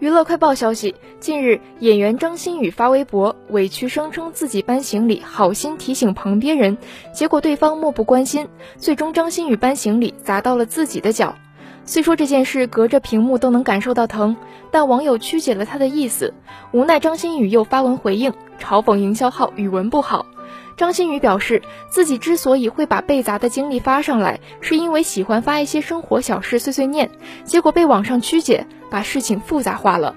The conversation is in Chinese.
娱乐快报消息：近日，演员张馨予发微博，委屈声称自己搬行李，好心提醒旁边人，结果对方漠不关心，最终张馨予搬行李砸到了自己的脚。虽说这件事隔着屏幕都能感受到疼，但网友曲解了他的意思，无奈张馨予又发文回应，嘲讽营销号语文不好。张馨予表示，自己之所以会把被砸的经历发上来，是因为喜欢发一些生活小事碎碎念，结果被网上曲解，把事情复杂化了。